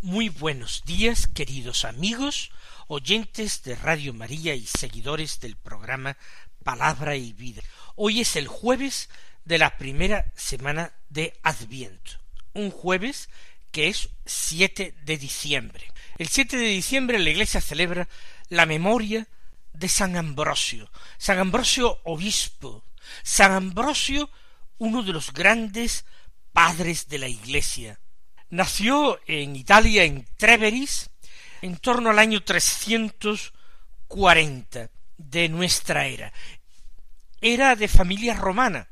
Muy buenos días, queridos amigos, oyentes de Radio María y seguidores del programa Palabra y Vida. Hoy es el jueves de la primera semana de Adviento, un jueves que es 7 de diciembre. El 7 de diciembre la Iglesia celebra la memoria de San Ambrosio, San Ambrosio obispo, San Ambrosio uno de los grandes padres de la Iglesia. Nació en Italia, en Treveris, en torno al año trescientos cuarenta de nuestra era. Era de familia romana,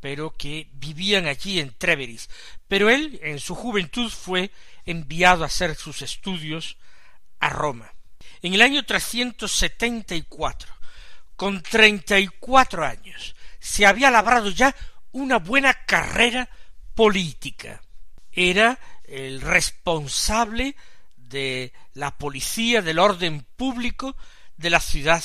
pero que vivían allí en Treveris. Pero él, en su juventud, fue enviado a hacer sus estudios a Roma. En el año trescientos setenta y cuatro, con treinta y cuatro años, se había labrado ya una buena carrera política. Era el responsable de la policía del orden público de la ciudad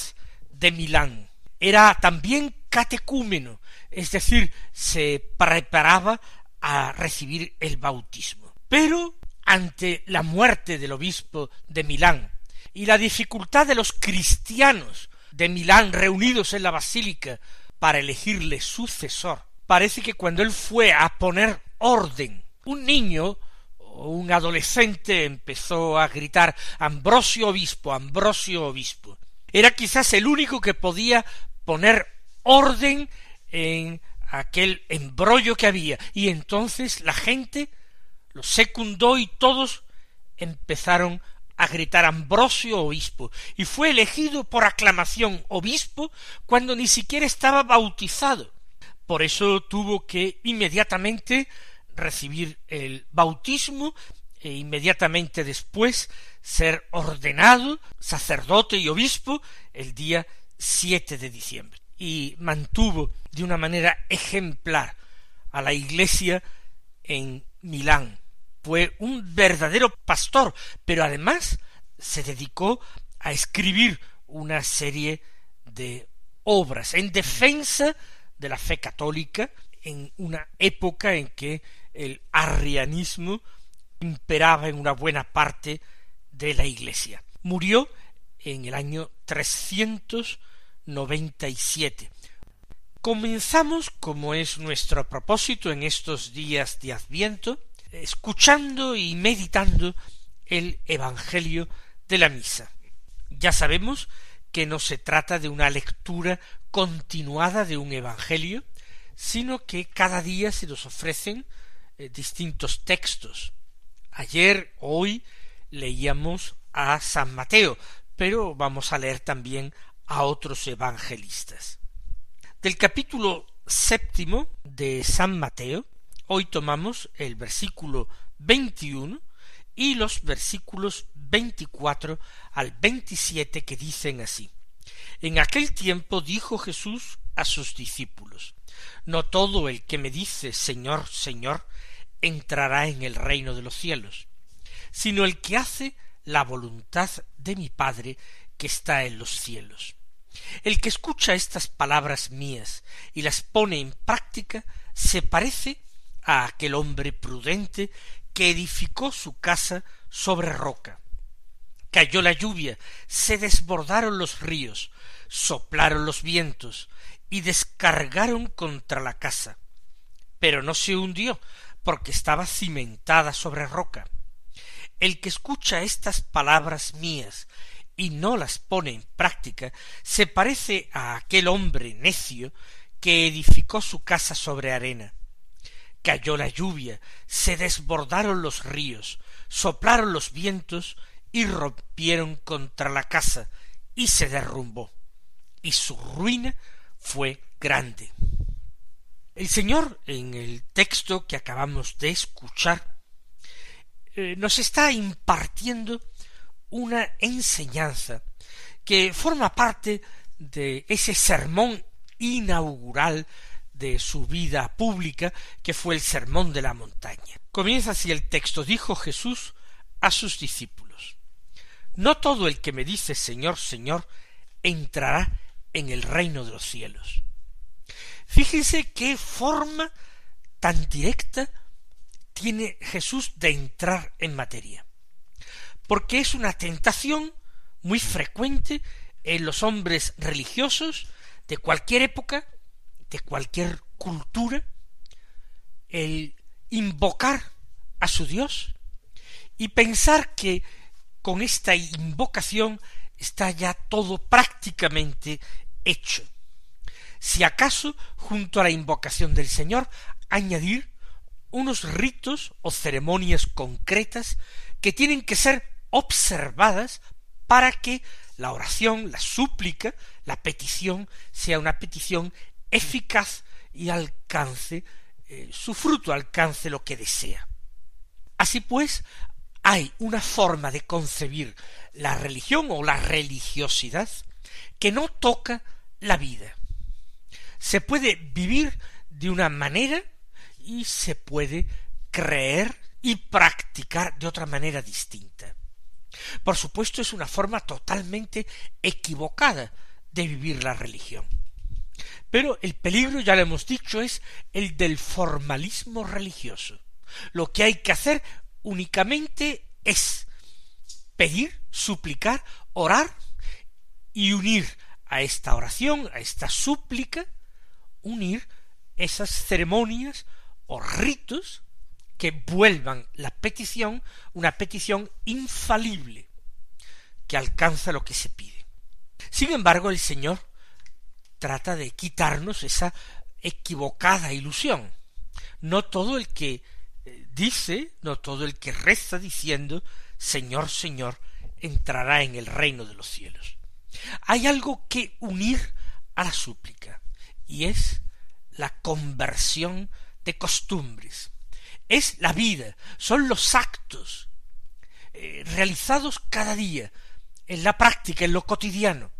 de Milán. Era también catecúmeno, es decir, se preparaba a recibir el bautismo. Pero ante la muerte del obispo de Milán y la dificultad de los cristianos de Milán reunidos en la basílica para elegirle sucesor, parece que cuando él fue a poner orden, un niño o un adolescente empezó a gritar Ambrosio obispo, Ambrosio obispo. Era quizás el único que podía poner orden en aquel embrollo que había, y entonces la gente lo secundó y todos empezaron a gritar Ambrosio obispo, y fue elegido por aclamación obispo cuando ni siquiera estaba bautizado. Por eso tuvo que inmediatamente recibir el bautismo e inmediatamente después ser ordenado sacerdote y obispo el día siete de diciembre y mantuvo de una manera ejemplar a la iglesia en Milán. Fue un verdadero pastor, pero además se dedicó a escribir una serie de obras en defensa de la fe católica en una época en que el arrianismo imperaba en una buena parte de la Iglesia. Murió en el año trescientos noventa y siete. Comenzamos, como es nuestro propósito en estos días de Adviento, escuchando y meditando el Evangelio de la Misa. Ya sabemos que no se trata de una lectura continuada de un Evangelio, sino que cada día se nos ofrecen eh, distintos textos. Ayer, hoy, leíamos a San Mateo, pero vamos a leer también a otros evangelistas. Del capítulo séptimo de San Mateo, hoy tomamos el versículo veintiuno y los versículos veinticuatro al veintisiete que dicen así. En aquel tiempo dijo Jesús a sus discípulos, No todo el que me dice Señor, Señor, entrará en el reino de los cielos, sino el que hace la voluntad de mi Padre que está en los cielos. El que escucha estas palabras mías y las pone en práctica se parece a aquel hombre prudente que edificó su casa sobre roca. Cayó la lluvia, se desbordaron los ríos, soplaron los vientos y descargaron contra la casa. Pero no se hundió, porque estaba cimentada sobre roca. El que escucha estas palabras mías y no las pone en práctica, se parece a aquel hombre necio que edificó su casa sobre arena. Cayó la lluvia, se desbordaron los ríos, soplaron los vientos y rompieron contra la casa, y se derrumbó, y su ruina fue grande. El Señor, en el texto que acabamos de escuchar, eh, nos está impartiendo una enseñanza que forma parte de ese sermón inaugural de su vida pública, que fue el sermón de la montaña. Comienza así el texto, dijo Jesús a sus discípulos, No todo el que me dice Señor, Señor, entrará en el reino de los cielos. Fíjense qué forma tan directa tiene Jesús de entrar en materia. Porque es una tentación muy frecuente en los hombres religiosos de cualquier época, de cualquier cultura, el invocar a su Dios y pensar que con esta invocación está ya todo prácticamente hecho. Si acaso, junto a la invocación del Señor, añadir unos ritos o ceremonias concretas que tienen que ser observadas para que la oración, la súplica, la petición sea una petición eficaz y alcance eh, su fruto, alcance lo que desea. Así pues, hay una forma de concebir la religión o la religiosidad que no toca la vida. Se puede vivir de una manera y se puede creer y practicar de otra manera distinta. Por supuesto es una forma totalmente equivocada de vivir la religión. Pero el peligro, ya lo hemos dicho, es el del formalismo religioso. Lo que hay que hacer únicamente es pedir, suplicar, orar y unir a esta oración, a esta súplica, unir esas ceremonias o ritos que vuelvan la petición una petición infalible que alcanza lo que se pide. Sin embargo, el Señor trata de quitarnos esa equivocada ilusión. No todo el que eh, dice, no todo el que reza diciendo Señor, Señor, entrará en el reino de los cielos. Hay algo que unir a la súplica, y es la conversión de costumbres. Es la vida, son los actos eh, realizados cada día, en la práctica, en lo cotidiano.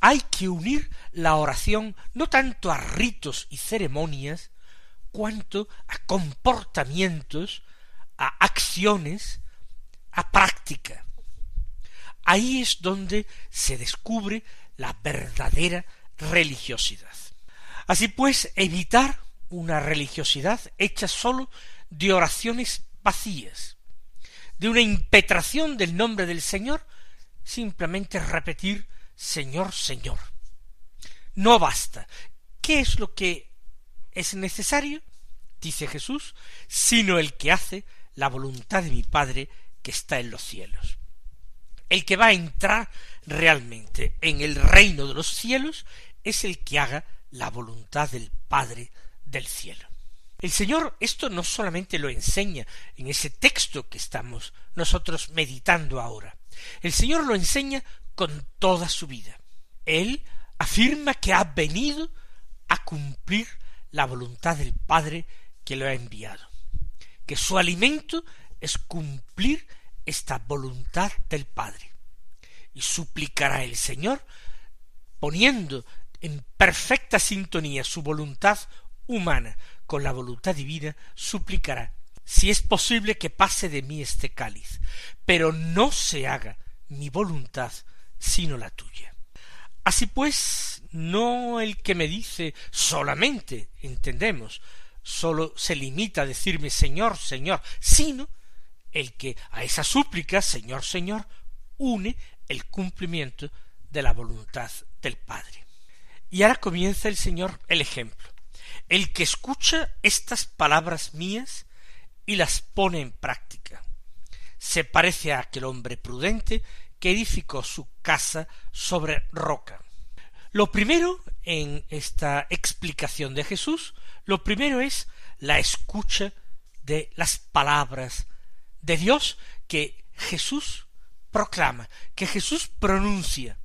Hay que unir la oración no tanto a ritos y ceremonias, cuanto a comportamientos, a acciones, a práctica. Ahí es donde se descubre la verdadera religiosidad. Así pues, evitar una religiosidad hecha sólo de oraciones vacías, de una impetración del nombre del Señor, simplemente repetir Señor, Señor. No basta. ¿Qué es lo que es necesario? dice Jesús, sino el que hace la voluntad de mi Padre que está en los cielos. El que va a entrar realmente en el reino de los cielos es el que haga la voluntad del Padre del cielo. El Señor esto no solamente lo enseña en ese texto que estamos nosotros meditando ahora, el Señor lo enseña con toda su vida. Él afirma que ha venido a cumplir la voluntad del Padre que lo ha enviado, que su alimento es cumplir esta voluntad del Padre. Y suplicará el Señor, poniendo en perfecta sintonía su voluntad humana con la voluntad divina, suplicará, si es posible que pase de mí este cáliz, pero no se haga mi voluntad sino la tuya. Así pues, no el que me dice solamente, entendemos, sólo se limita a decirme Señor, Señor, sino el que a esa súplica, Señor, Señor, une el cumplimiento de la voluntad del Padre. Y ahora comienza el Señor el ejemplo. El que escucha estas palabras mías y las pone en práctica. Se parece a aquel hombre prudente que edificó su casa sobre roca. Lo primero en esta explicación de Jesús, lo primero es la escucha de las palabras de Dios que Jesús proclama, que Jesús pronuncia.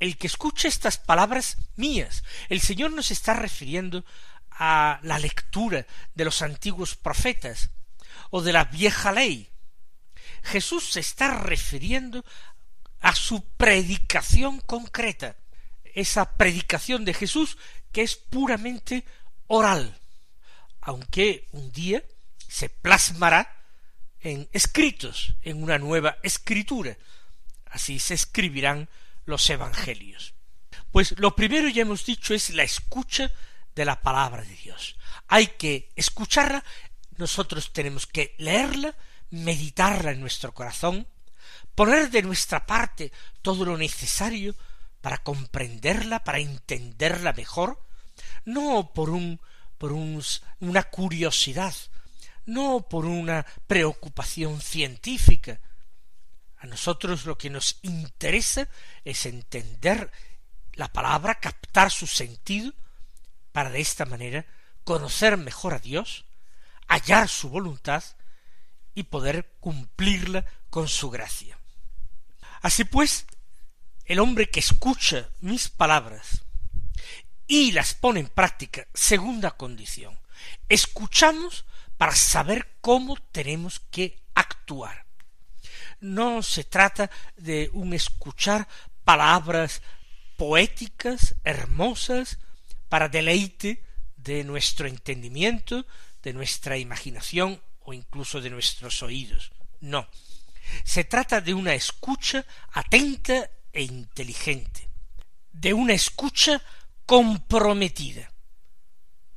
El que escucha estas palabras mías, el Señor nos está refiriendo a la lectura de los antiguos profetas o de la vieja ley. Jesús se está refiriendo a su predicación concreta, esa predicación de Jesús que es puramente oral, aunque un día se plasmará en escritos, en una nueva escritura. Así se escribirán los evangelios. Pues lo primero ya hemos dicho es la escucha de la palabra de Dios. Hay que escucharla, nosotros tenemos que leerla, meditarla en nuestro corazón, poner de nuestra parte todo lo necesario para comprenderla, para entenderla mejor, no por un por una curiosidad, no por una preocupación científica. A nosotros lo que nos interesa es entender la palabra, captar su sentido, para de esta manera conocer mejor a Dios, hallar su voluntad y poder cumplirla con su gracia. Así pues, el hombre que escucha mis palabras y las pone en práctica, segunda condición, escuchamos para saber cómo tenemos que actuar. No se trata de un escuchar palabras poéticas, hermosas, para deleite de nuestro entendimiento, de nuestra imaginación o incluso de nuestros oídos. No. Se trata de una escucha atenta e inteligente, de una escucha comprometida.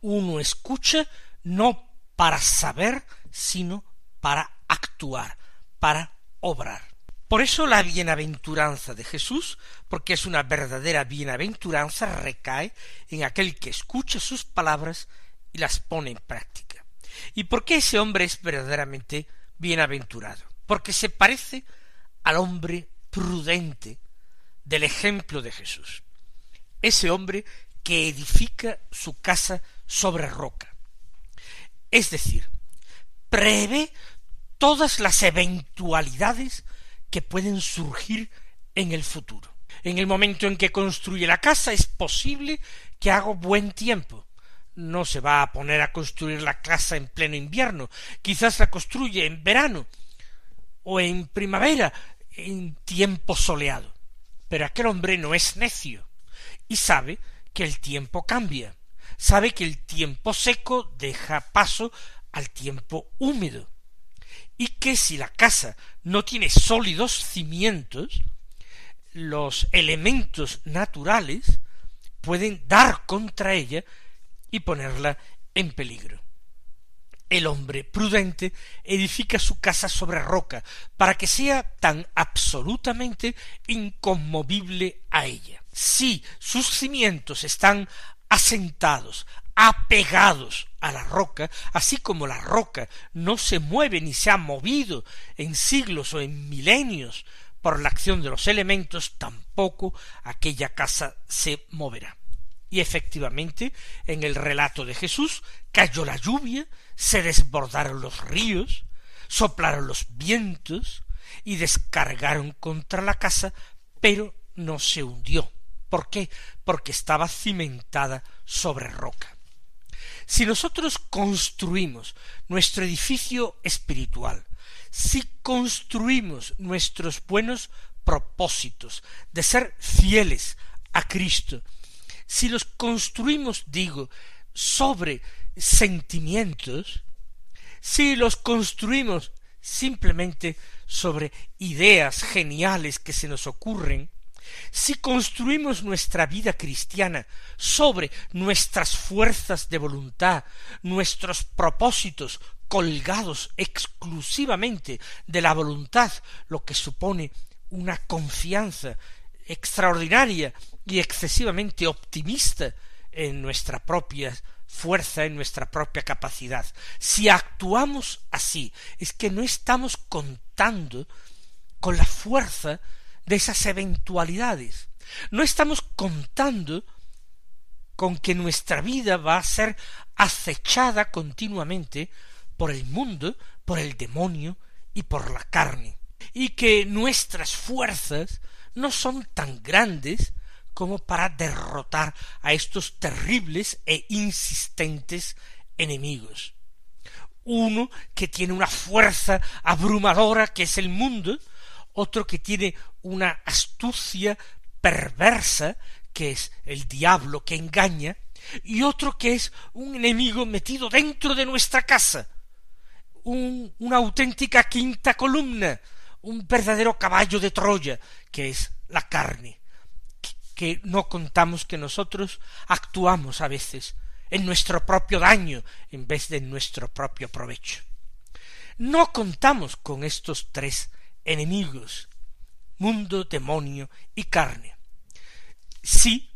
Uno escucha no para saber, sino para actuar, para obrar. Por eso la bienaventuranza de Jesús, porque es una verdadera bienaventuranza, recae en aquel que escucha sus palabras y las pone en práctica. ¿Y por qué ese hombre es verdaderamente bienaventurado? Porque se parece al hombre prudente del ejemplo de Jesús. Ese hombre que edifica su casa sobre roca. Es decir, prevé todas las eventualidades que pueden surgir en el futuro. En el momento en que construye la casa es posible que haga buen tiempo. No se va a poner a construir la casa en pleno invierno, quizás la construye en verano o en primavera, en tiempo soleado. Pero aquel hombre no es necio y sabe que el tiempo cambia, sabe que el tiempo seco deja paso al tiempo húmedo y que si la casa no tiene sólidos cimientos, los elementos naturales pueden dar contra ella y ponerla en peligro. El hombre prudente edifica su casa sobre roca para que sea tan absolutamente inconmovible a ella. Si sus cimientos están asentados, apegados a la roca, así como la roca no se mueve ni se ha movido en siglos o en milenios por la acción de los elementos, tampoco aquella casa se moverá. Y efectivamente, en el relato de Jesús, cayó la lluvia, se desbordaron los ríos, soplaron los vientos y descargaron contra la casa, pero no se hundió. ¿Por qué? Porque estaba cimentada sobre roca. Si nosotros construimos nuestro edificio espiritual, si construimos nuestros buenos propósitos de ser fieles a Cristo, si los construimos, digo, sobre sentimientos, si los construimos simplemente sobre ideas geniales que se nos ocurren, si construimos nuestra vida cristiana sobre nuestras fuerzas de voluntad, nuestros propósitos colgados exclusivamente de la voluntad, lo que supone una confianza extraordinaria y excesivamente optimista en nuestra propia fuerza, en nuestra propia capacidad. Si actuamos así, es que no estamos contando con la fuerza de esas eventualidades. No estamos contando con que nuestra vida va a ser acechada continuamente por el mundo, por el demonio y por la carne, y que nuestras fuerzas no son tan grandes como para derrotar a estos terribles e insistentes enemigos. Uno que tiene una fuerza abrumadora que es el mundo, otro que tiene una astucia perversa, que es el diablo que engaña, y otro que es un enemigo metido dentro de nuestra casa, un, una auténtica quinta columna, un verdadero caballo de Troya, que es la carne, que no contamos que nosotros actuamos a veces en nuestro propio daño en vez de en nuestro propio provecho. No contamos con estos tres enemigos, mundo, demonio y carne. Sí,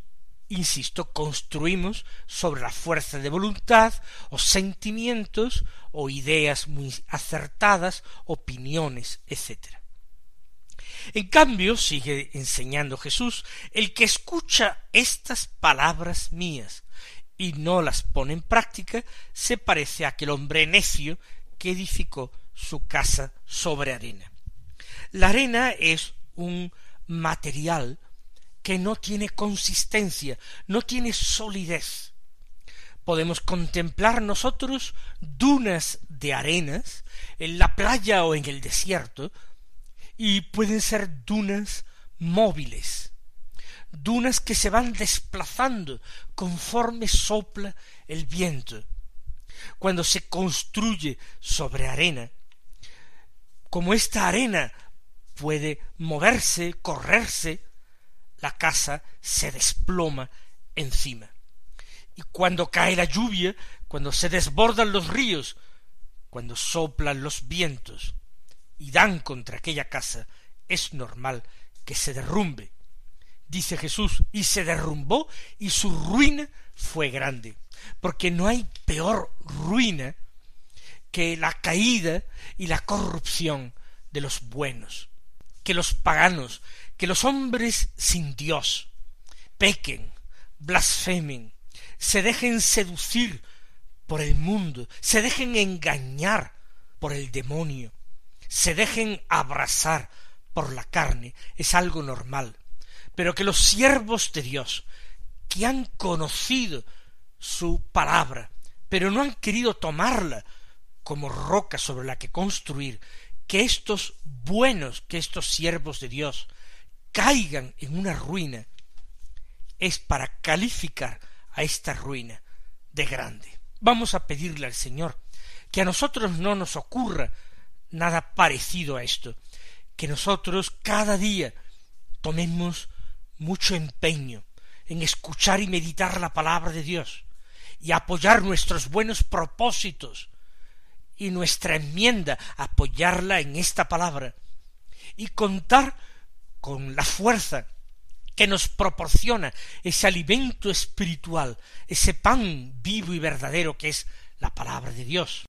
insisto, construimos sobre la fuerza de voluntad o sentimientos o ideas muy acertadas, opiniones, etc. En cambio, sigue enseñando Jesús, el que escucha estas palabras mías y no las pone en práctica, se parece a aquel hombre necio que edificó su casa sobre arena. La arena es un material que no tiene consistencia, no tiene solidez. Podemos contemplar nosotros dunas de arenas en la playa o en el desierto, y pueden ser dunas móviles, dunas que se van desplazando conforme sopla el viento. Cuando se construye sobre arena, como esta arena puede moverse, correrse, la casa se desploma encima. Y cuando cae la lluvia, cuando se desbordan los ríos, cuando soplan los vientos y dan contra aquella casa, es normal que se derrumbe. Dice Jesús, y se derrumbó y su ruina fue grande, porque no hay peor ruina que la caída y la corrupción de los buenos, que los paganos, que los hombres sin Dios pequen, blasfemen, se dejen seducir por el mundo, se dejen engañar por el demonio, se dejen abrazar por la carne, es algo normal. Pero que los siervos de Dios, que han conocido su palabra, pero no han querido tomarla como roca sobre la que construir, que estos buenos, que estos siervos de Dios caigan en una ruina, es para calificar a esta ruina de grande. Vamos a pedirle al Señor que a nosotros no nos ocurra nada parecido a esto, que nosotros cada día tomemos mucho empeño en escuchar y meditar la palabra de Dios y apoyar nuestros buenos propósitos y nuestra enmienda, apoyarla en esta palabra y contar con la fuerza que nos proporciona ese alimento espiritual, ese pan vivo y verdadero que es la palabra de Dios.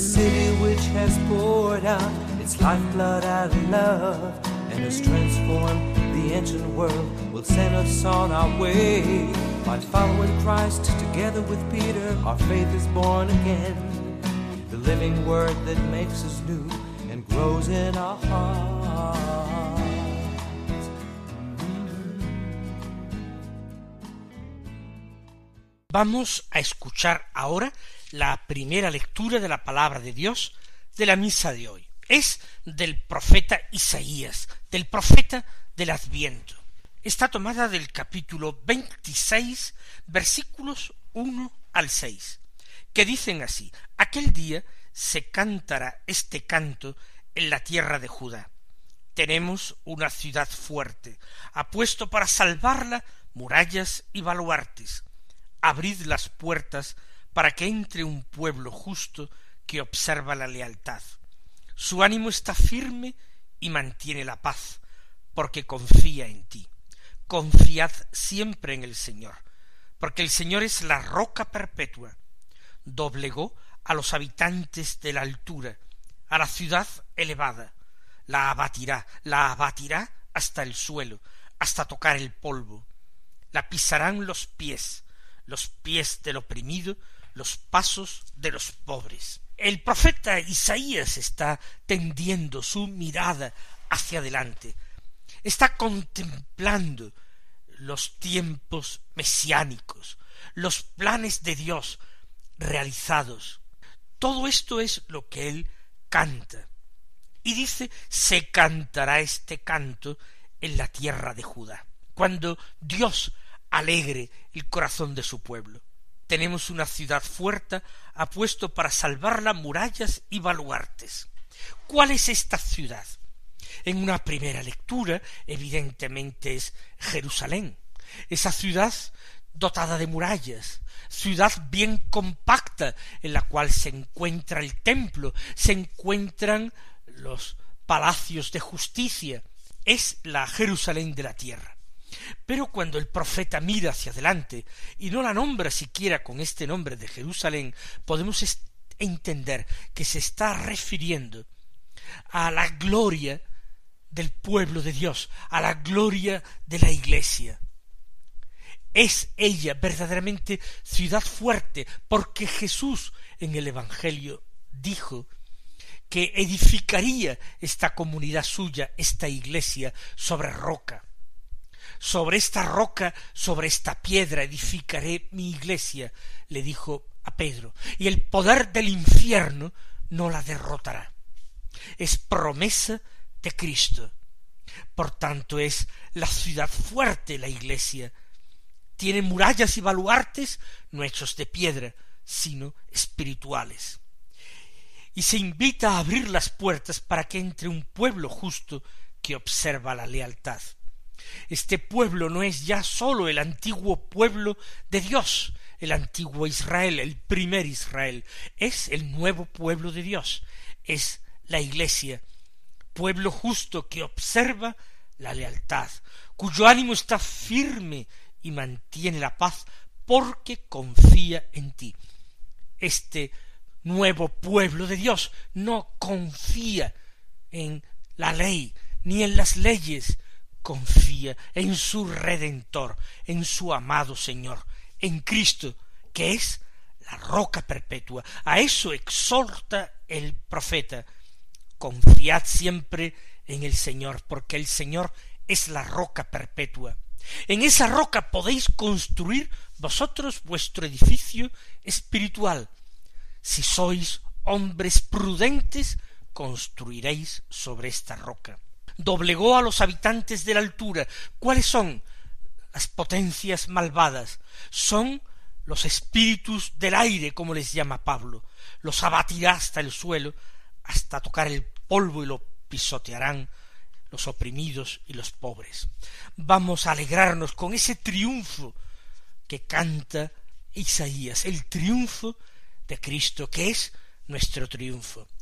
Has poured out its lifeblood out of love and has transformed the ancient world will send us on our way. By following Christ together with Peter, our faith is born again. The living word that makes us new and grows in our hearts. Vamos a escuchar ahora la primera lectura de la palabra de Dios de la misa de hoy. Es del profeta Isaías, del profeta del Adviento. Está tomada del capítulo veintiséis, versículos uno al seis, que dicen así Aquel día se cantará este canto en la tierra de Judá. Tenemos una ciudad fuerte, ha puesto para salvarla murallas y baluartes. Abrid las puertas para que entre un pueblo justo que observa la lealtad. Su ánimo está firme y mantiene la paz, porque confía en ti. Confiad siempre en el Señor, porque el Señor es la roca perpetua. Doblegó a los habitantes de la altura, a la ciudad elevada. La abatirá, la abatirá hasta el suelo, hasta tocar el polvo. La pisarán los pies, los pies del oprimido, los pasos de los pobres. El profeta Isaías está tendiendo su mirada hacia adelante, está contemplando los tiempos mesiánicos, los planes de Dios realizados. Todo esto es lo que él canta. Y dice, se cantará este canto en la tierra de Judá, cuando Dios alegre el corazón de su pueblo. Tenemos una ciudad fuerte, ha puesto para salvarla murallas y baluartes. ¿Cuál es esta ciudad? En una primera lectura, evidentemente es Jerusalén, esa ciudad dotada de murallas, ciudad bien compacta en la cual se encuentra el templo, se encuentran los palacios de justicia, es la Jerusalén de la tierra. Pero cuando el profeta mira hacia adelante y no la nombra siquiera con este nombre de Jerusalén, podemos entender que se está refiriendo a la gloria del pueblo de Dios, a la gloria de la Iglesia. Es ella verdaderamente ciudad fuerte, porque Jesús en el Evangelio dijo que edificaría esta comunidad suya, esta iglesia, sobre roca. Sobre esta roca, sobre esta piedra edificaré mi iglesia, le dijo a Pedro, y el poder del infierno no la derrotará. Es promesa de Cristo. Por tanto es la ciudad fuerte la iglesia. Tiene murallas y baluartes no hechos de piedra, sino espirituales. Y se invita a abrir las puertas para que entre un pueblo justo que observa la lealtad. Este pueblo no es ya sólo el antiguo pueblo de Dios, el antiguo Israel, el primer Israel, es el nuevo pueblo de Dios, es la Iglesia, pueblo justo que observa la lealtad, cuyo ánimo está firme y mantiene la paz porque confía en ti. Este nuevo pueblo de Dios no confía en la ley ni en las leyes, confía en su Redentor, en su amado Señor, en Cristo, que es la roca perpetua. A eso exhorta el profeta confiad siempre en el Señor, porque el Señor es la roca perpetua. En esa roca podéis construir vosotros vuestro edificio espiritual. Si sois hombres prudentes, construiréis sobre esta roca. Doblegó a los habitantes de la altura. ¿Cuáles son? Las potencias malvadas. Son los espíritus del aire, como les llama Pablo. Los abatirá hasta el suelo, hasta tocar el polvo y lo pisotearán los oprimidos y los pobres. Vamos a alegrarnos con ese triunfo que canta Isaías, el triunfo de Cristo, que es nuestro triunfo.